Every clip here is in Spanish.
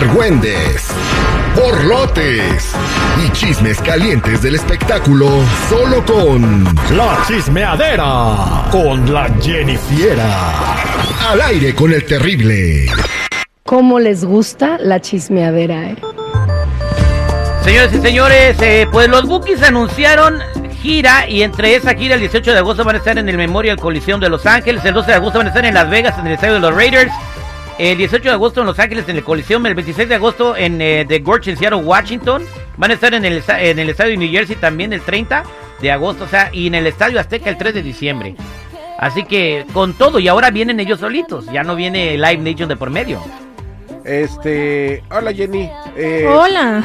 argüendes, borlotes y chismes calientes del espectáculo solo con La chismeadera con la Jennifiera. Al aire con el terrible. ¿Cómo les gusta la chismeadera, eh? Señores y señores, eh, pues los Bookies anunciaron gira y entre esa gira el 18 de agosto van a estar en el Memorial Coliseum de Los Ángeles, el 12 de agosto van a estar en Las Vegas en el estadio de los Raiders, el 18 de agosto en Los Ángeles en el Coliseum, el 26 de agosto en eh, The Gorge en Seattle, Washington, van a estar en el, en el estadio de New Jersey también el 30 de agosto, o sea, y en el estadio Azteca el 3 de diciembre. Así que con todo, y ahora vienen ellos solitos, ya no viene Live Nation de por medio. Este, hola Jenny. Eh, Hola.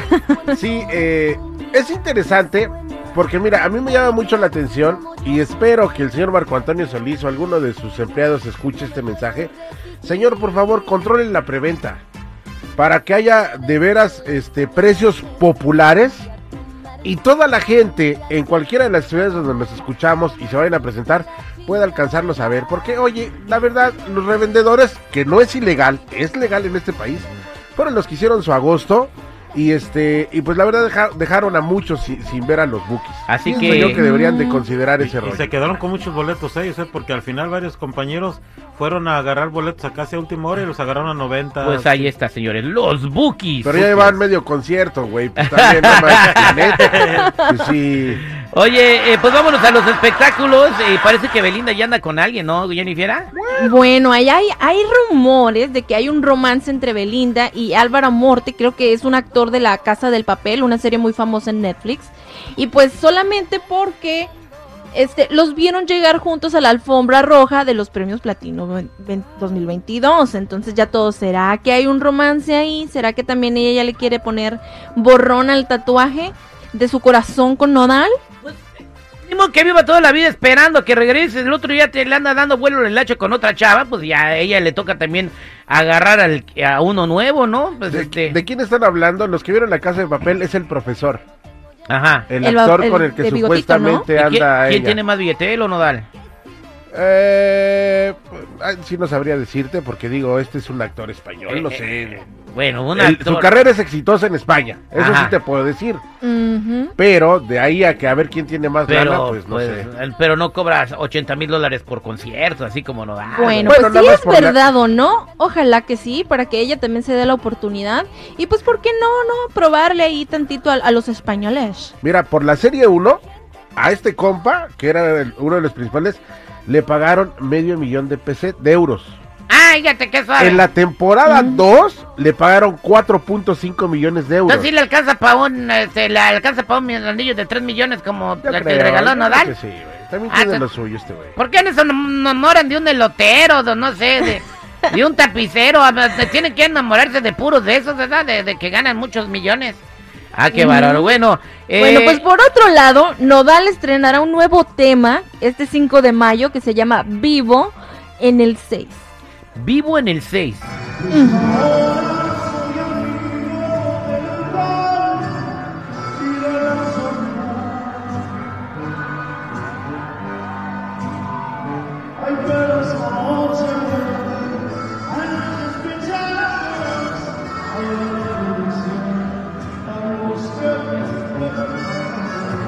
Sí, eh, es interesante porque mira, a mí me llama mucho la atención y espero que el señor Marco Antonio Solís o alguno de sus empleados escuche este mensaje. Señor, por favor, controlen la preventa para que haya de veras este precios populares y toda la gente en cualquiera de las ciudades donde nos escuchamos y se vayan a presentar pueda alcanzarlos a ver. Porque, oye, la verdad, los revendedores, que no es ilegal, es legal en este país, fueron los que hicieron su agosto. Y este y pues la verdad deja- dejaron a muchos sin, sin ver a los bookies. Así Pienso que- yo que deberían de Mm. considerar Y, ese y rollo. se quedaron con muchos boletos ellos, ¿eh? porque al final varios compañeros fueron a agarrar boletos a casi a última hora y los agarraron a 90. Pues ahí está, señores, los Bookies. Pero ya llevan medio concierto, güey. Pues también, no más. Pues sí. Oye, eh, pues vámonos a los espectáculos. Eh, parece que Belinda ya anda con alguien, ¿no, Jennifer? Bueno, hay, hay rumores de que hay un romance entre Belinda y Álvaro Morte, creo que es un actor de La Casa del Papel, una serie muy famosa en Netflix. Y pues solamente porque este, los vieron llegar juntos a la alfombra roja de los premios Platino ven- ven- 2022. Entonces ya todo, ¿será que hay un romance ahí? ¿Será que también ella ya le quiere poner borrón al tatuaje de su corazón con Nodal? Mismo que viva toda la vida esperando que regrese. El otro día te le anda dando vuelo el hacho con otra chava. Pues ya a ella le toca también agarrar al, a uno nuevo, ¿no? Pues ¿De, este. de quién están hablando? Los que vieron la casa de papel es el profesor. Ajá. El, El- actor el con el que bigotito, ¿no? supuestamente ¿Y quién, anda quién ella. tiene más billete, él o Nodal? Eh, sí no sabría decirte porque digo, este es un actor español, no Eh, sé. Bueno, un El- actor. su carrera es exitosa en España, eso Ajá. sí te puedo decir. Pero de ahí a que a ver quién tiene más Pero, lana, pues no pues, sé. el- pero no cobras 80 mil dólares por concierto, así como Nodal. Bueno, Bueno, pues sí es la- verdad o no, ojalá que sí, para que ella también se dé la oportunidad. Y pues, ¿por qué no, no? Probarle ahí tantito a, a los españoles. Mira, por la serie 1, a este compa, que era el- uno de los principales, le pagaron medio millón de PC, de euros. Ay. En la temporada 2 le pagaron 4.5 millones de euros. Entonces sí le alcanza para un, este, le alcanza para un anillo de 3 millones como Yo el que creo, regaló Nodal. sí, güey. También Ah, tiene lo suyo este güey. ¿Por qué no se enamoran de un elotero, de no sé, de, de un tapicero? A ver, te Tienen que enamorarse de puros de esos, ¿verdad? De, de que ganan muchos millones. Ah, qué bárbaro. Bueno, eh, Bueno, pues por otro lado, Nodal estrenará un nuevo tema este 5 de mayo que se llama Vivo en el 6. Vivo en el 6.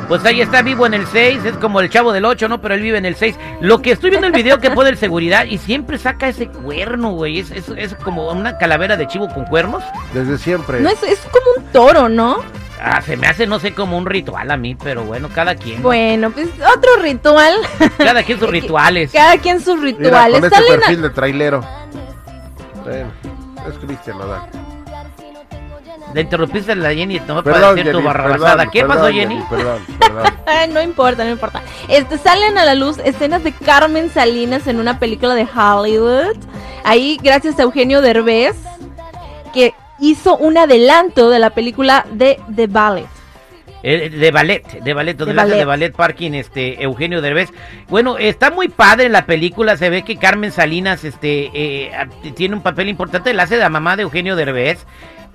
Pues ahí está vivo en el 6, es como el chavo del 8, ¿no? Pero él vive en el 6. Lo que estoy viendo en el video que pone el seguridad y siempre saca ese cuerno, güey. Es, es, es como una calavera de chivo con cuernos. Desde siempre. No es, es como un toro, ¿no? Ah, se me hace, no sé, como un ritual a mí, pero bueno, cada quien. Bueno, pues otro ritual. Cada quien sus rituales. Cada quien sus Mira, rituales. con este a- perfil de trailero. Bueno, es Cristian Nodal. Le interrumpiste a la Jenny no para Perdón, decir tu Jenny, barrabasada. perdón, ¿Qué pasó, perdón, Jenny? Perdón, perdón. No importa, no importa. Este, salen a la luz escenas de Carmen Salinas en una película de Hollywood. Ahí, gracias a Eugenio Derbez, que hizo un adelanto de la película de The Ballet. Eh, de ballet, de ballet, donde De ballet. de ballet parking, este, Eugenio Derbez. Bueno, está muy padre la película, se ve que Carmen Salinas, este, eh, tiene un papel importante, la hace de la mamá de Eugenio Derbez.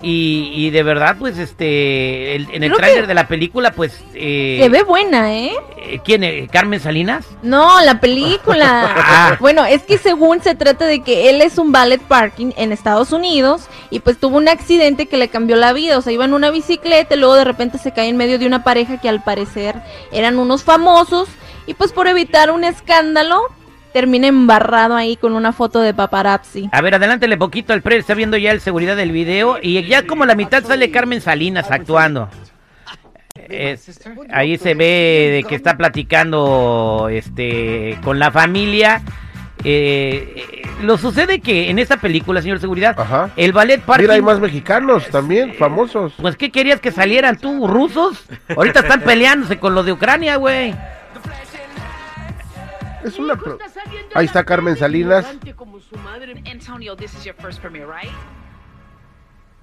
Y, y de verdad, pues, este, el- en el tráiler de la película, pues, eh, Se ve buena, ¿eh? eh, ¿quién? eh, ¿Carmen Salinas? No, la película. Ah. bueno, es que según se trata de que él es un ballet parking en Estados Unidos y pues tuvo un accidente que le cambió la vida. O sea, iba en una bicicleta y luego de repente se cae en medio de una pareja que al parecer eran unos famosos y pues por evitar un escándalo termina embarrado ahí con una foto de paparazzi. A ver, adelántale poquito al pre, está viendo ya el seguridad del video y ya como la mitad sale Carmen Salinas actuando. Es- ahí se ve de que está platicando este con la familia. Eh, eh, lo sucede que en esta película, señor seguridad, Ajá. el ballet parking. Mira, hay más mexicanos también, famosos. Pues ¿qué querías que salieran tú, rusos? Ahorita están peleándose con los de Ucrania, güey. Es una... pro- Ahí está Carmen Salinas. Antonio, this is your first premiere, right?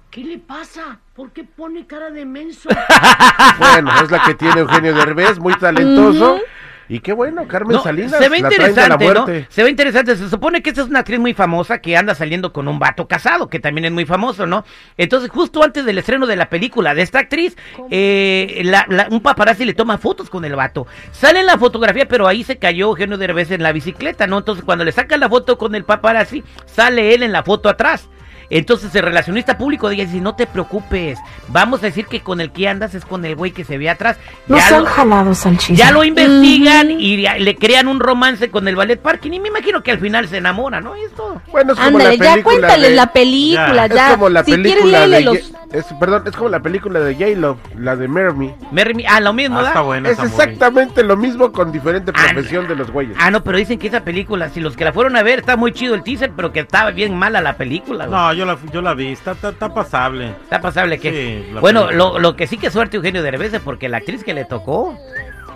¿Qué le pasa? ¿Por qué pone cara de menso? Bueno, es la que tiene Eugenio Derbez, muy talentoso. Y qué bueno, Carmen No, Salinas. se ve interesante, ¿no? Se ve interesante. Se supone que esta es una actriz muy famosa que anda saliendo con un vato casado, que también es muy famoso, ¿no? Entonces, justo antes del estreno de la película de esta actriz, eh, la- la- un paparazzi le toma fotos con el vato. Sale en la fotografía, pero ahí se cayó Eugenio Derbez en la bicicleta, ¿no? Entonces, cuando le sacan la foto con el paparazzi, sale él en la foto atrás. Entonces el relacionista público dice, no te preocupes, vamos a decir que con el que andas es con el güey que se ve atrás. No Ya lo- jalados al chisme. ya lo investigan y ya le crean un romance con el ballet parking y me imagino que al final se enamora, ¿no? Y es todo. Bueno, es como Ándale, la ya película cuéntale de- la película, Ya. ya. Es como la si quieres película léele de... los... Es- perdón, es como la película de J-Lo, la de Mermy. Merry- ah, lo mismo, Ah, ¿verdad? está buena Es exactamente lo mismo con diferente Ah, profesión de los güeyes. Ah, no, pero dicen que esa película, si los que la fueron a ver, está muy chido el teaser, pero que estaba bien mala la película, güey. No, yo la, yo la vi, está, está, está pasable. Está pasable que... Sí, bueno, lo, lo que sí que suerte Eugenio Derbez es porque la actriz que le tocó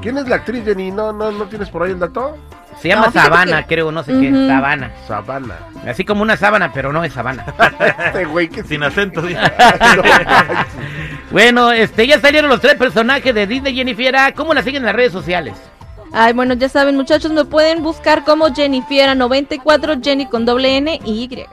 ¿Quién es la actriz, Jenny? ¿No, no, ¿No tienes por ahí el dato? Se llama No, Sabana, que- creo, no sé qué. Sabana. Sabana. Así como una sábana, pero no es Sabana. Este güey que Sin acento. bueno, este, ya salieron los tres personajes de Disney Jennifer. ¿Cómo la siguen en las redes sociales? Ay, bueno, ya saben, muchachos, me pueden buscar como Jennifiera94, Jenny con doble N y Y.